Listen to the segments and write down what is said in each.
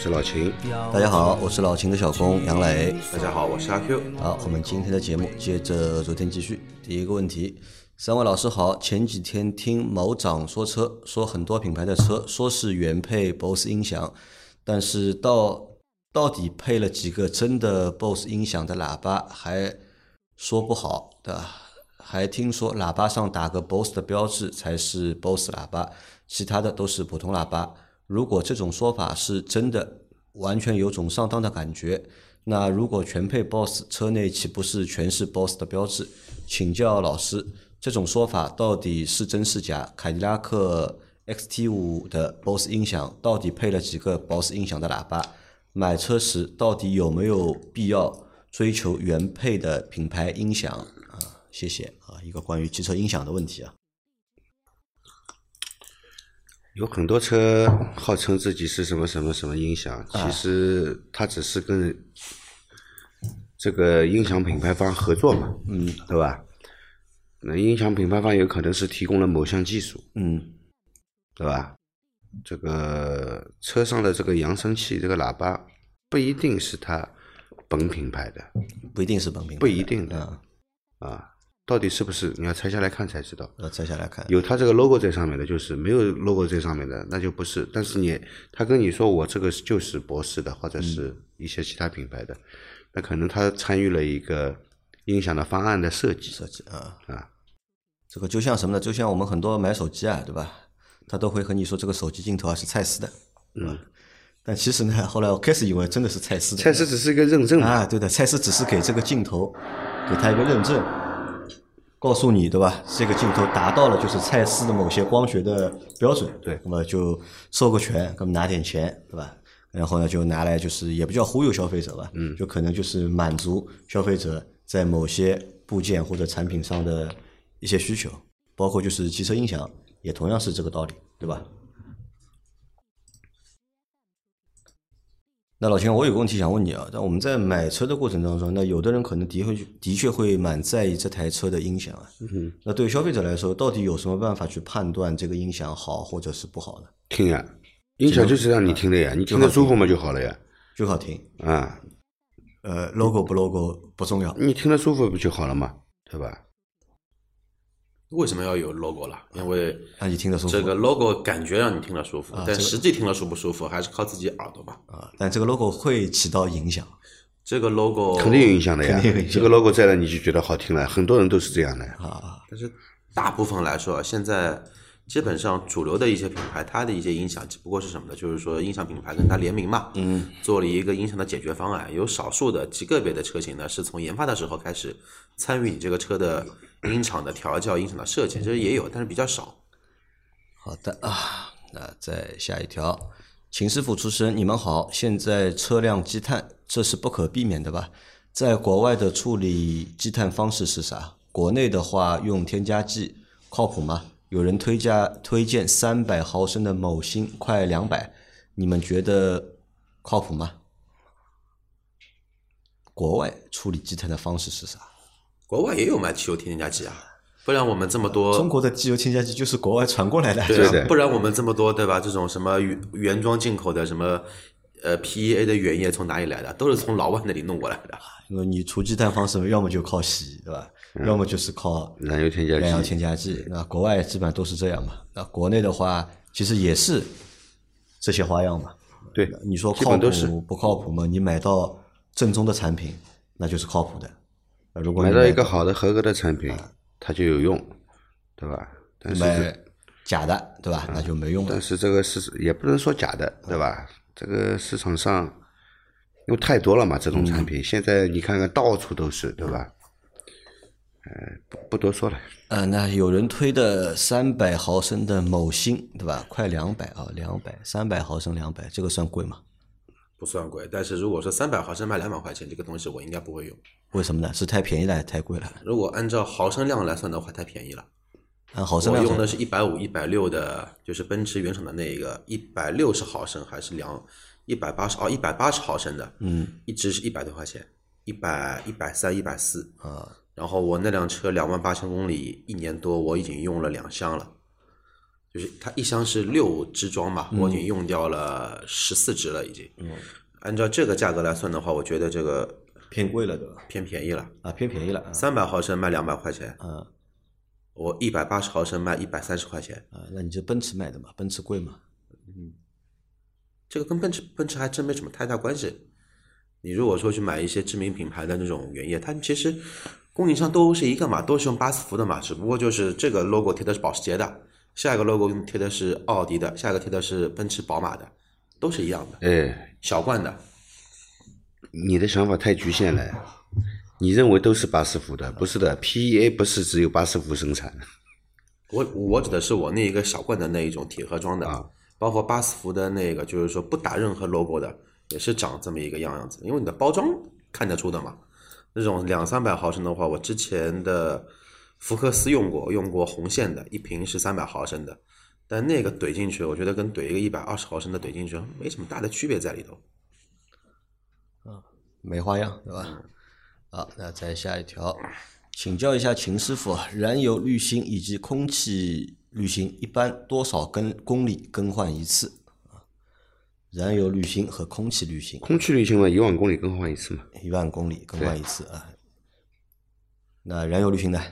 是老秦。大家好，我是老秦的小工杨磊。大家好，我是阿 Q。好，我们今天的节目接着昨天继续。第一个问题，三位老师好。前几天听某长说车，说很多品牌的车说是原配 BOSS 音响，但是到到底配了几个真的 BOSS 音响的喇叭，还说不好的。还听说喇叭上打个 BOSS 的标志才是 BOSS 喇叭，其他的都是普通喇叭。如果这种说法是真的，完全有种上当的感觉。那如果全配 BOSS，车内岂不是全是 BOSS 的标志？请教老师，这种说法到底是真是假？凯迪拉克 XT 五的 BOSS 音响到底配了几个 BOSS 音响的喇叭？买车时到底有没有必要追求原配的品牌音响？啊，谢谢啊。一个关于汽车音响的问题啊，有很多车号称自己是什么什么什么音响，其实它只是跟这个音响品牌方合作嘛，嗯，对吧？那音响品牌方有可能是提供了某项技术，嗯，对吧？这个车上的这个扬声器、这个喇叭不一定是它本品牌的，不一定是本品牌，不一定的啊。到底是不是？你要拆下来看才知道。要拆下来看。有他这个 logo 在上面的，就是没有 logo 在上面的，那就不是。但是你他跟你说我这个就是博士的，或者是一些其他品牌的，那可能他参与了一个音响的方案的设计。设计啊啊，这个就像什么呢？就像我们很多买手机啊，对吧？他都会和你说这个手机镜头啊是蔡司的，嗯。但其实呢，后来我开始以为真的是蔡司的。蔡司只是一个认证啊，对的，蔡司只是给这个镜头给他一个认证。告诉你对吧？这个镜头达到了就是蔡司的某些光学的标准，对，那么就授个权，那么拿点钱，对吧？然后呢，就拿来就是也不叫忽悠消费者吧，嗯，就可能就是满足消费者在某些部件或者产品上的一些需求，包括就是汽车音响也同样是这个道理，对吧？那老秦，我有个问题想问你啊，那我们在买车的过程当中，那有的人可能的确的确会蛮在意这台车的音响啊。嗯。那对于消费者来说，到底有什么办法去判断这个音响好或者是不好呢？听呀，音响就是让你听的呀，你听得舒服嘛就好了呀。就好听。啊。呃，logo 不 logo 不重要，你听得舒服不就好了嘛，对吧？为什么要有 logo 了？因为让你听得舒服。这个 logo 感觉让你听得舒服，但实际听了舒不舒服，还是靠自己耳朵吧。啊，但这个 logo 会起到影响。这个 logo 肯定有影响的呀。这个 logo 在了，你就觉得好听了。很多人都是这样的。啊，但是大部分来说，现在基本上主流的一些品牌，它的一些音响只不过是什么呢？就是说音响品牌跟它联名嘛，嗯，做了一个音响的解决方案。有少数的极个别的车型呢，是从研发的时候开始参与你这个车的。音场的调教、音场的设计，其实也有，但是比较少。好的啊，那再下一条，秦师傅出身，你们好。现在车辆积碳，这是不可避免的吧？在国外的处理积碳方式是啥？国内的话用添加剂靠谱吗？有人推荐推荐三百毫升的某星，快两百，你们觉得靠谱吗？国外处理积碳的方式是啥？国外也有卖汽油添加剂啊，不然我们这么多中国的机油添加剂就是国外传过来的，对不然我们这么多对吧？这种什么原原装进口的什么呃 PEA 的原液从哪里来的？都是从老外那里弄过来的。因为你除积碳方式，要么就靠洗，对吧？要么就是靠燃油添加剂。燃油添加剂，那国外基本上都是这样嘛。那国内的话，其实也是这些花样嘛。对，你说靠谱不靠谱嘛？你买到正宗的产品，那就是靠谱的。如果买到一个好的合格的产品，它就有用，对吧？但是假的，对吧？那就没用了。但是这个是也不能说假的，对吧？这个市场上因为太多了嘛，这种产品现在你看看到处都是，对吧？呃，不不多说了。呃，那有人推的三百毫升的某星，对吧？快两百啊，两百三百毫升两百，这个算贵吗？不算贵。但是如果说三百毫升卖两百块钱，这个东西我应该不会用。为什么呢？是太便宜了，还是太贵了？如果按照毫升量来算的话，太便宜了。按毫升量我用的是一百五、一百六的，就是奔驰原厂的那个一百六十毫升还是两一百八十哦一百八十毫升的，嗯，一支是一百多块钱，一百一百三、一百四。啊，然后我那辆车两万八千公里，一年多，我已经用了两箱了。就是它一箱是六支装嘛，我已经用掉了十四支了，已经。嗯，按照这个价格来算的话，我觉得这个偏贵了对吧？偏便宜了。啊，偏便宜了啊三百毫升卖两百块钱，啊我一百八十毫升卖一百三十块钱，啊！那你就奔驰买的嘛，奔驰贵嘛？嗯这个跟奔驰奔驰还真没什么太大关系。你如果说去买一些知名品牌的那种原液，它其实供应商都是一个嘛，都是用巴斯夫的嘛，只不过就是这个 logo 贴的是保时捷的，下一个 logo 贴的是奥迪的，下一个贴的是奔驰、宝马的，都是一样的，哎，小罐的。你的想法太局限了。你认为都是巴斯夫的，不是的，PEA 不是只有巴斯夫生产。我我指的是我那一个小罐的那一种铁盒装的，啊包括巴斯夫的那个，就是说不打任何 logo 的，也是长这么一个样样子，因为你的包装看得出的嘛。那种两三百毫升的话，我之前的福克斯用过，用过红线的，一瓶是三百毫升的，但那个怼进去，我觉得跟怼一个一百二十毫升的怼进去没什么大的区别在里头。啊没花样，对吧？好，那再下一条，请教一下秦师傅，燃油滤芯以及空气滤芯一般多少更公里更换一次？啊，燃油滤芯和空气滤芯空气滤芯嘛，一万公里更换一次嘛。一万公里更换一次啊。那燃油滤芯呢？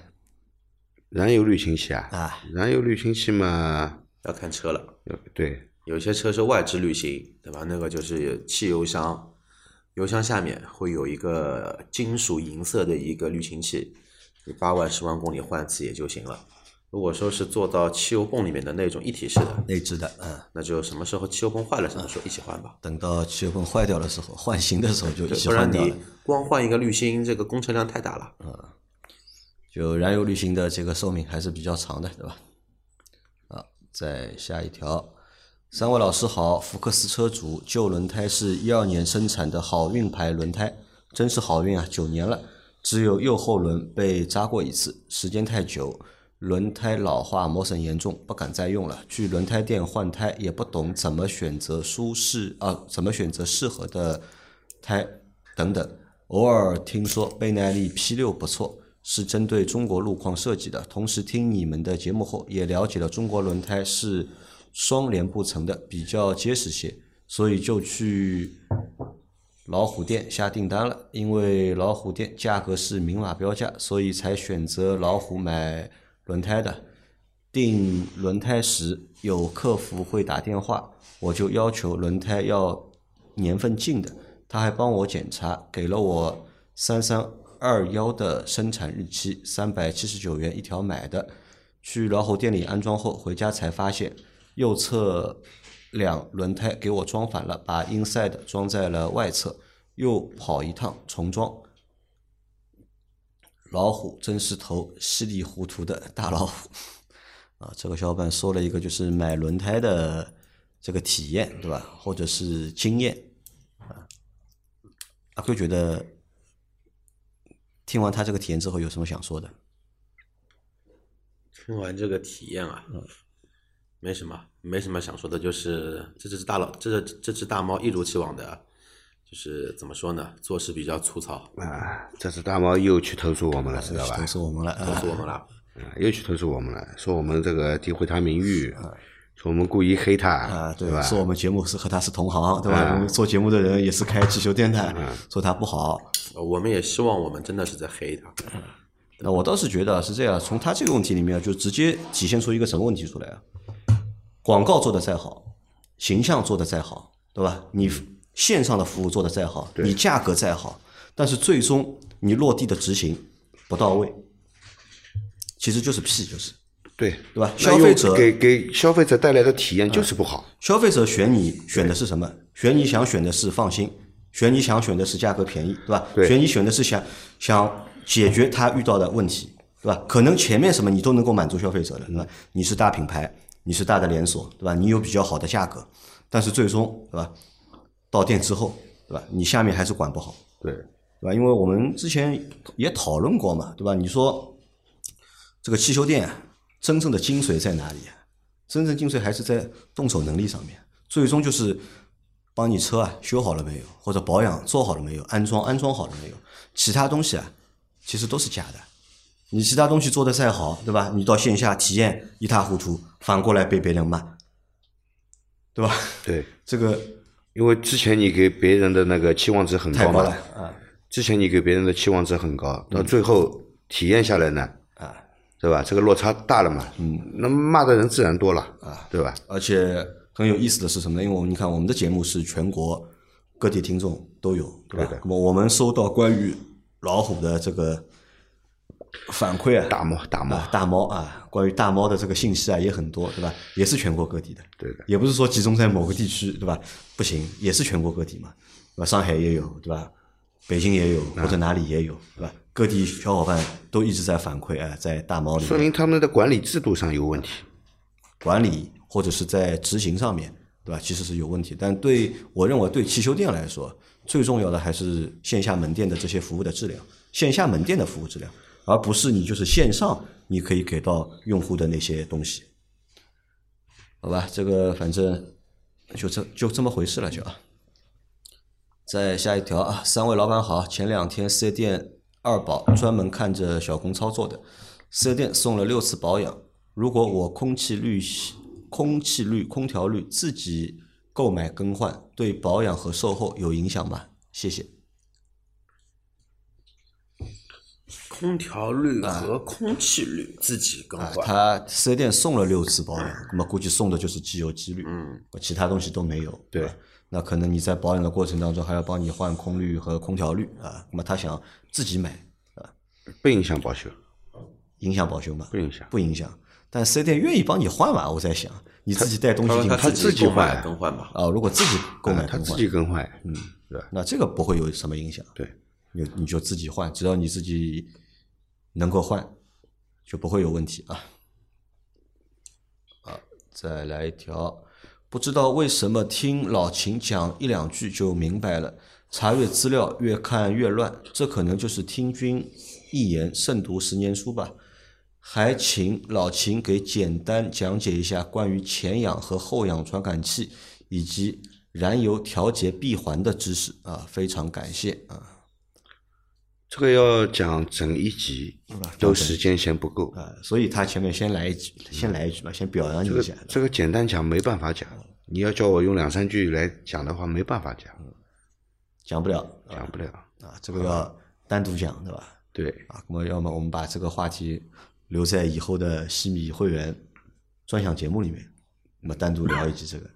燃油滤清器啊，啊，燃油滤清器嘛，要看车了，呃对，有些车是外置滤芯，对吧？那个就是汽油箱，油箱下面会有一个金属银色的一个滤清器，你八万、十万公里换一次也就行了。如果说是做到汽油泵里面的那种一体式的，内置的，嗯，那就什么时候汽油泵坏了，什么时候一起换吧。等到汽油泵坏掉的时候，换新的时候就一起不然你。光换一个滤芯，这个工程量太大了。就燃油滤芯的这个寿命还是比较长的，对吧？啊，再下一条，三位老师好，福克斯车主，旧轮胎是一二年生产的好运牌轮胎，真是好运啊，九年了，只有右后轮被扎过一次，时间太久，轮胎老化磨损严重，不敢再用了。去轮胎店换胎也不懂怎么选择舒适啊，怎么选择适合的胎等等。偶尔听说倍耐力 P 六不错，是针对中国路况设计的。同时听你们的节目后，也了解了中国轮胎是双连布层的，比较结实些，所以就去老虎店下订单了。因为老虎店价格是明码标价，所以才选择老虎买轮胎的。订轮胎时有客服会打电话，我就要求轮胎要年份近的，他还帮我检查，给了我三三二幺的生产日期，三百七十九元一条买的。去老虎店里安装后，回家才发现右侧两轮胎给我装反了，把 inside 装在了外侧，又跑一趟重装。老虎真是头稀里糊涂的大老虎啊！这个小伙伴说了一个就是买轮胎的这个体验，对吧？或者是经验啊。阿贵觉得听完他这个体验之后有什么想说的？听完这个体验啊，没什么，没什么想说的，就是这只大老，这这这只大猫一如既往的，就是怎么说呢，做事比较粗糙，啊，这只大猫又去投诉我们了，知道吧投？诉我们了，告啊诉我们了。啊又去投诉我们了，说我们这个诋毁他名誉，说我们故意黑他，啊，对，吧？说我们节目是和他是同行，对吧？我们做节目的人也是开汽修电台，说他不好。我们也希望我们真的是在黑他。那我倒是觉得是这样，从他这个问题里面就直接体现出一个什么问题出来啊？广告做的再好，形象做的再好，对吧？你线上的服务做的再好，你价格再好，但是最终你落地的执行不到位，其实就是屁，就是对对吧？消费者给给消费者带来的体验就是不好，消费者选你选的是什么？选你想选的是放心，选你想选的是价格便宜，对吧？对选你选的是想想解决他遇到的问题，对吧？可能前面什么你都能够满足消费者的，对吧？你是大品牌，你是大的连锁，对吧？你有比较好的价格，但是最终，对吧？到店之后，对吧？你下面还是管不好，对，对吧？因为我们之前也讨论过嘛，对吧？你说这个汽修店啊真正的精髓在哪里啊？真正精髓还是在动手能力上面，最终就是帮你车啊修好了没有，或者保养做好了没有，安装安装好了没有，其他东西啊其实都是假的。你其他东西做的再好，对吧？你到线下体验一塌糊涂，反过来被别人骂，对吧？对，这个因为之前你给别人的那个期望值很高嘛太高了，啊之前你给别人的期望值很高，到最后体验下来呢，啊！对吧？这个落差大了嘛，嗯，那骂的人自然多了啊，对吧？而且很有意思的是什么呢？因为我们你看我们的节目是全国各地听众都有，对吧？对的那么我们收到关于老虎的这个反馈啊，大猫大猫啊，大猫啊，关于大猫的这个信息啊也很多，对吧？也是全国各地的，对的也不是说集中在某个地区，对吧？不行，也是全国各地嘛，对吧？上海也有，对吧？北京也有，或者哪里也有，对吧？各地小伙伴都一直在反馈，哎，在大猫里说明他们的管理制度上有问题。管理或者是在执行上面，对吧？其实是有问题。但对我认为，对汽修店来说，最重要的还是线下门店的这些服务的质量，线下门店的服务质量，而不是你就是线上你可以给到用户的那些东西。好吧，这个反正就这就这么回事了，就啊。再下一条啊，三位老板好，前两天四 S 店二保专门看着小工操作的，四 S 店送了六次保养。如果我空气滤、空气滤、空调滤自己购买更换，对保养和售后有影响吗？谢谢。空调滤和空气滤自己更啊，换，他四 S 店送了六次保养，那么估计送的就是机油机滤，嗯，其他东西都没有。对吧，那可能你在保养的过程当中还要帮你换空滤和空调滤啊，那么他想自己买啊，不影响保修，影响保修吗？不影响。不影响。但四 S 店愿意帮你换嘛？我在想，你自己带东西进去他自己换更换吧，啊，如果自己购买他自，己更换，嗯，对吧？那这个不会有什么影响。对，你你就自己换，只要你自己能够换，就不会有问题啊。啊，再来一条，不知道为什么听老秦讲一两句就明白了，查阅资料越看越乱，这可能就是听君一言胜读十年书吧。还请老秦给简单讲解一下关于前氧和后氧传感器以及燃油调节闭环的知识啊，非常感谢啊。这个要讲整一集，都时间先不够。啊，所以他前面先来一句，先来一句吧，先表扬你这个一下。这个简单讲没办法讲，你要叫我用两三句来讲的话，没办法讲，讲不了讲不了。啊，这个要单独讲，对吧？对，啊，那么要么我们把这个话题留在以后的西米会员专享节目里面，我们单独聊一集这个，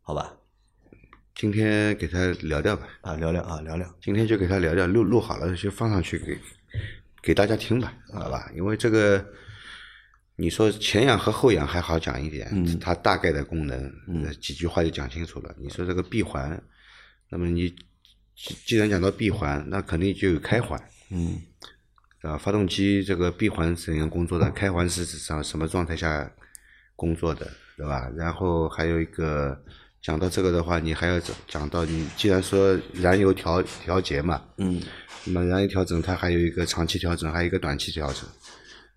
好吧？今天给他聊聊吧，啊，聊聊啊，聊聊。今天就给他聊聊，录录好了就放上去给给大家听吧，好吧？因为这个你说前氧和后氧还好讲一点，它大概的功能，嗯几句话就讲清楚了。你说这个闭环，那么你既既然讲到闭环，那肯定就有开环，嗯啊，发动机这个闭环怎样工作的？开环是指上什么状态下工作的，对吧？然后还有一个讲到这个的话，你还要讲讲到你既然说燃油调调节嘛，嗯，那么燃油调整它还有一个长期调整，还有一个短期调整，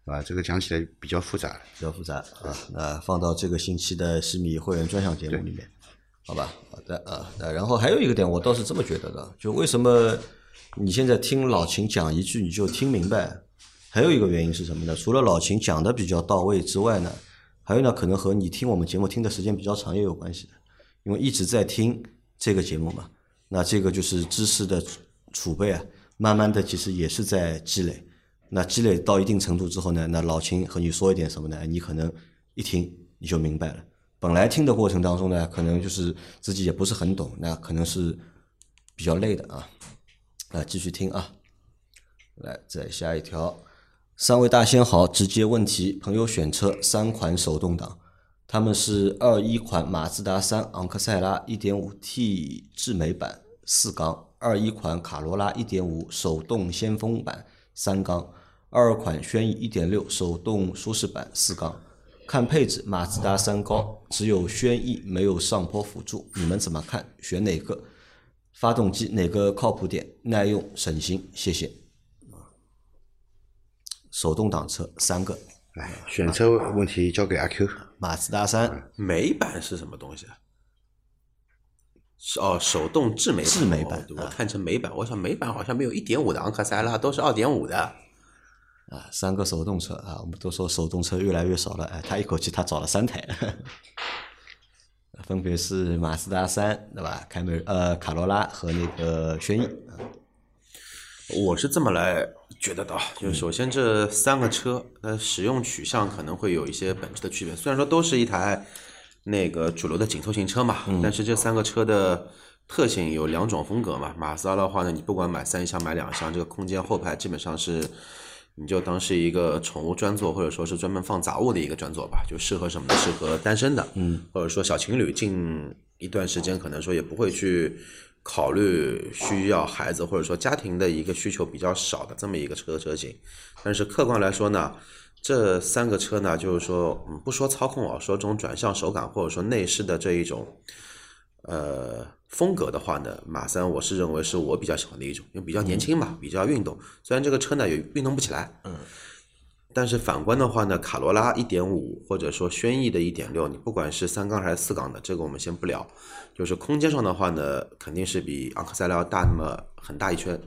啊？这个讲起来比较复杂。比较复杂啊，那放到这个星期的西米会员专项节目里面，好吧？好的啊，那然后还有一个点，我倒是这么觉得的，就为什么你现在听老秦讲一句你就听明白，还有一个原因是什么呢？除了老秦讲的比较到位之外呢，还有呢，可能和你听我们节目听的时间比较长也有关系的，因为一直在听这个节目嘛，那这个就是知识的储备啊，慢慢的其实也是在积累。那积累到一定程度之后呢，那老秦和你说一点什么呢？你可能一听你就明白了。本来听的过程当中呢，可能就是自己也不是很懂，那可能是比较累的啊。啊，继续听啊。来，再下一条。三位大仙好，直接问题，朋友选车三款手动挡，他们是二一款马自达三昂克赛拉 1.5T 智美版四缸，二一款卡罗拉1.5手动先锋版三缸，二款轩逸1.6手动舒适版四缸。看配置，马自达三高，只有轩逸没有上坡辅助，你们怎么看？选哪个？发动机哪个靠谱点？耐用省心？谢谢。手动挡车三个，哎，选车问题交给阿 Q。马自达三美版是什么东西啊？是哦，手动智美智美版我看成美版，我想美版好像没有一点五的昂克赛拉，都是二点五的。啊，三个手动车啊，我们都说手动车越来越少了，哎，他一口气他找了三台，分别是马自达三对吧？凯美呃卡罗拉和那个轩逸。我是这么来觉得的啊，就是首先这三个车，那，使用取向可能会有一些本质的区别。虽然说都是一台那个主流的紧凑型车嘛，但是这三个车的特性有两种风格嘛。马自达的话呢，你不管买三厢买两厢，这个空间后排基本上是你就当是一个宠物专座，或者说是专门放杂物的一个专座吧，就适合什么呢？适合单身的，嗯，或者说小情侣近一段时间可能说也不会去考虑需要孩子或者说家庭的一个需求比较少的这么一个车车型。但是客观来说呢，这三个车呢，就是说，嗯，不说操控啊，说这种转向手感或者说内饰的这一种，呃，风格的话呢，马三我是认为是我比较喜欢的一种，因为比较年轻嘛，比较运动。虽然这个车呢也运动不起来，嗯，但是反观的话呢，卡罗拉一点五或者说轩逸的一点六，你不管是三缸还是四缸的，这个我们先不聊。就是空间上的话呢，肯定是比昂克赛拉要大那么很大一圈。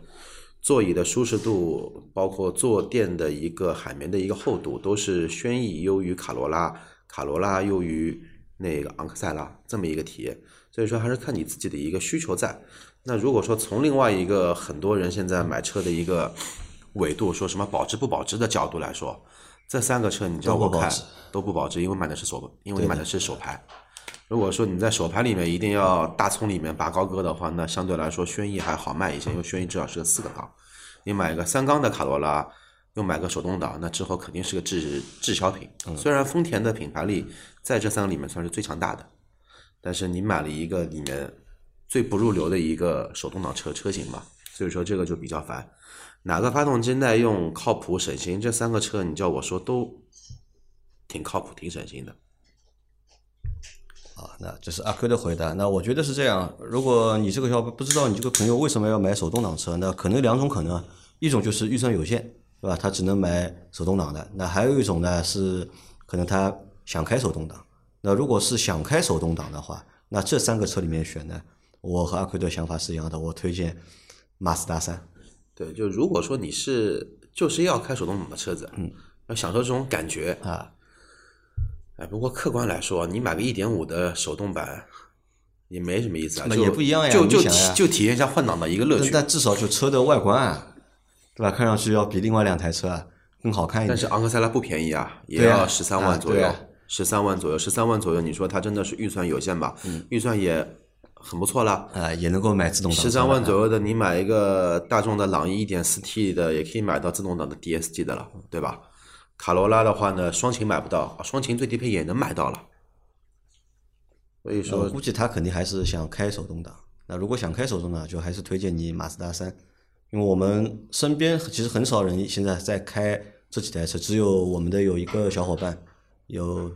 座椅的舒适度，包括坐垫的一个海绵的一个厚度，都是轩逸优于卡罗拉，卡罗拉优于那个昂克赛拉这么一个体验。所以说还是看你自己的一个需求在。那如果说从另外一个很多人现在买车的一个纬度，说什么保值不保值的角度来说，这三个车你叫我看都不保值都不保值，因为买的是手，因为你买的是手牌。如果说你在手牌里面一定要大葱里面拔高个的话，那相对来说轩逸还好卖一些，因为轩逸至少是个四个缸。你买个三缸的卡罗拉，又买个手动挡，那之后肯定是个滞滞销品。虽然丰田的品牌力在这三个里面算是最强大的，但是你买了一个里面最不入流的一个手动挡车车型嘛，所以说这个就比较烦。哪个发动机耐用、靠谱、省心？这三个车你叫我说都挺靠谱、挺省心的。啊，那这是阿 Q 的回答。那我觉得是这样，如果你这个小不知道你这个朋友为什么要买手动挡车，那可能两种可能，一种就是预算有限，对吧？他只能买手动挡的。那还有一种呢是可能他想开手动挡。那如果是想开手动挡的话，那这三个车里面选呢，我和阿 Q 的想法是一样的，我推荐马自达三。对，就如果说你是就是要开手动挡的车子，嗯，要享受这种感觉啊，哎，不过客观来说，你买个一点五的手动版也没什么意思啊，就那也不一样呀就就体就体验一下换挡的一个乐趣。但但至少就车的外观啊，对吧？看上去要比另外两台车啊更好看一点。但是昂克赛拉不便宜啊，也要十三万左右十三、万左右，十三万左右，你说它真的是预算有限吧？嗯预算也很不错了。啊，也能够买自动挡。十三万左右的，你买一个大众的朗逸一点四 T 的，也可以买到自动挡的 DSG 的了，对吧？卡罗拉的话呢，双擎买不到，双擎最低配也能买到了。所以我说，估计他肯定还是想开手动挡。那如果想开手动挡，就还是推荐你马自达三，因为我们身边其实很少人现在在开这几台车，只有我们的有一个小伙伴，有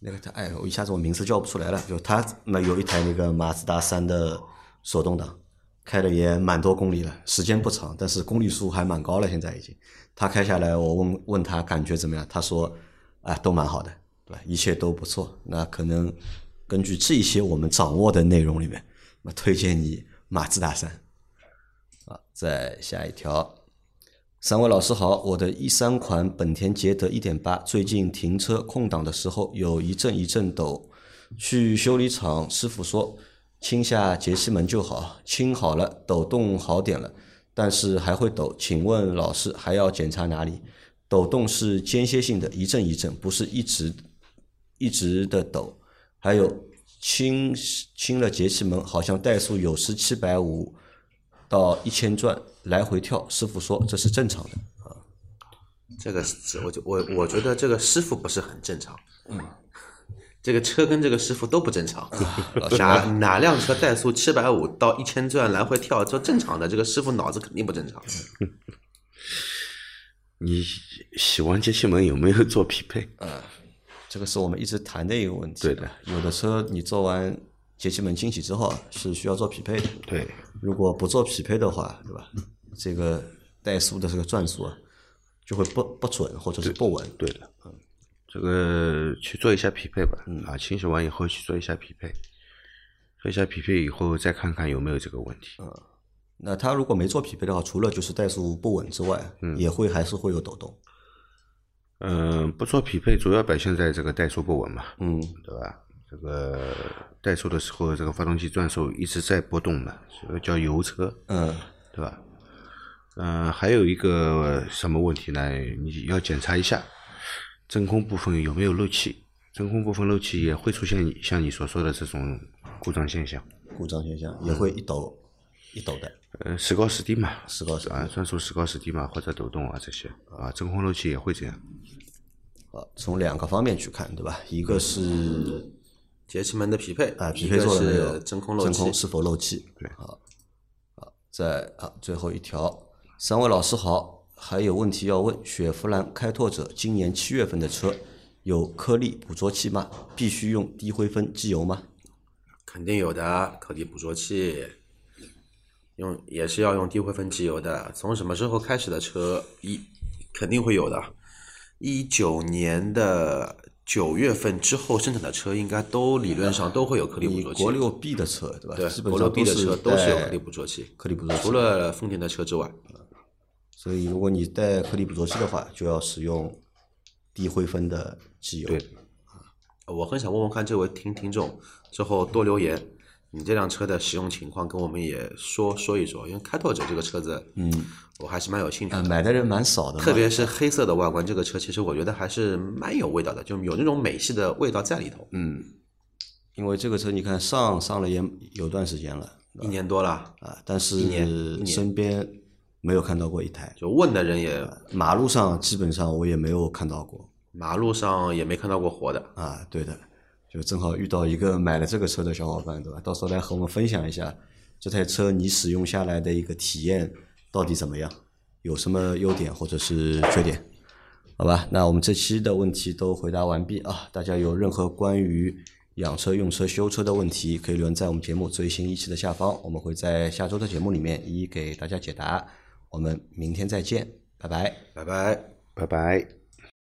那个他，哎，我一下子我名字叫不出来了，就他那有一台那个马自达三的手动挡，开了也蛮多公里了，时间不长，但是公里数还蛮高了，现在已经。他开下来，我问问他感觉怎么样，他说啊都蛮好的，对吧？一切都不错。那可能根据这一些我们掌握的内容里面，那推荐你马自达三。啊，再下一条，三位老师好，我的一三款本田捷德一点八最近停车空档的时候有一阵一阵抖，去修理厂师傅说清下节气门就好，清好了，抖动好点了，但是还会抖，请问老师还要检查哪里？抖动是间歇性的，一阵一阵，不是一直一直的抖。还有清清了节气门，好像怠速有时七百五到一千转来回跳，师傅说这是正常的啊。这个是我就我我觉得这个师傅不是很正常。嗯，这个车跟这个师傅都不正常。哪哪辆车怠速七百五到一千转来回跳，这正常的，这个师傅脑子肯定不正常。你喜欢节气门有没有做匹配？啊这个是我们一直谈的一个问题。对的，有的车你做完节气门清洗之后啊是需要做匹配的。对，如果不做匹配的话，对吧？这个怠速的这个转速啊，就会不不准或者是不稳。对的，嗯这个去做一下匹配吧，啊，清洗完以后去做一下匹配，做一下匹配以后再看看有没有这个问题。嗯那它如果没做匹配的话，除了就是怠速不稳之外，也会还是会有抖动。嗯，不做匹配主要表现在这个怠速不稳嘛，嗯，对吧？这个怠速的时候，这个发动机转速一直在波动的，所以叫油车，嗯，对吧？嗯，还有一个什么问题呢？你要检查一下真空部分有没有漏气，真空部分漏气也会出现你像你所说的这种故障现象。故障现象也会一抖一抖的。呃，时高时低嘛，时高时低啊，转速时高时低嘛，或者抖动啊这些啊，真空漏气也会这样。啊，从两个方面去看，对吧？一个是节气门的匹配啊，匹配做了没有？是真空漏气。真空是否漏气？对好，好，在啊最后一条，三位老师好，还有问题要问：雪佛兰开拓者今年七月份的车有颗粒捕捉器吗？必须用低灰分机油吗？肯定有的，颗粒捕捉器，用也是要用低灰分机油的。从什么时候开始的车一肯定会有的，一九年的九月份之后生产的车，应该都理论上都会有颗粒捕捉器。国六 B 的车，对吧？对基，本国六上 B 的车都是有颗粒捕捉器，颗粒捕捉器。除了丰田的车之外。所以如果你带颗粒捕捉器的话，就要使用低灰分的机油。对我很想问问看这位听听众之后多留言，你这辆车的使用情况跟我们也说说一说，因为开拓者这个车子，嗯，我还是蛮有兴趣啊，的。买的人蛮少的，特别是黑色的外观，这个车其实我觉得还是蛮有味道的，就有那种美系的味道在里头。嗯，因为这个车你看上上了也有段时间了一年多了，啊，但是身边没有看到过一台，就问的人也马路上基本上我也没有看到过马路上也没看到过活的。啊，对的，就正好遇到一个买了这个车的小伙伴，对吧？到时候来和我们分享一下这台车你使用下来的一个体验到底怎么样，有什么优点或者是缺点。好吧，那我们这期的问题都回答完毕啊！大家有任何关于养车、用车、修车的问题，可以留在我们节目最新一期的下方，我们会在下周的节目里面一一给大家解答。我们明天再见，拜拜。拜拜。拜拜。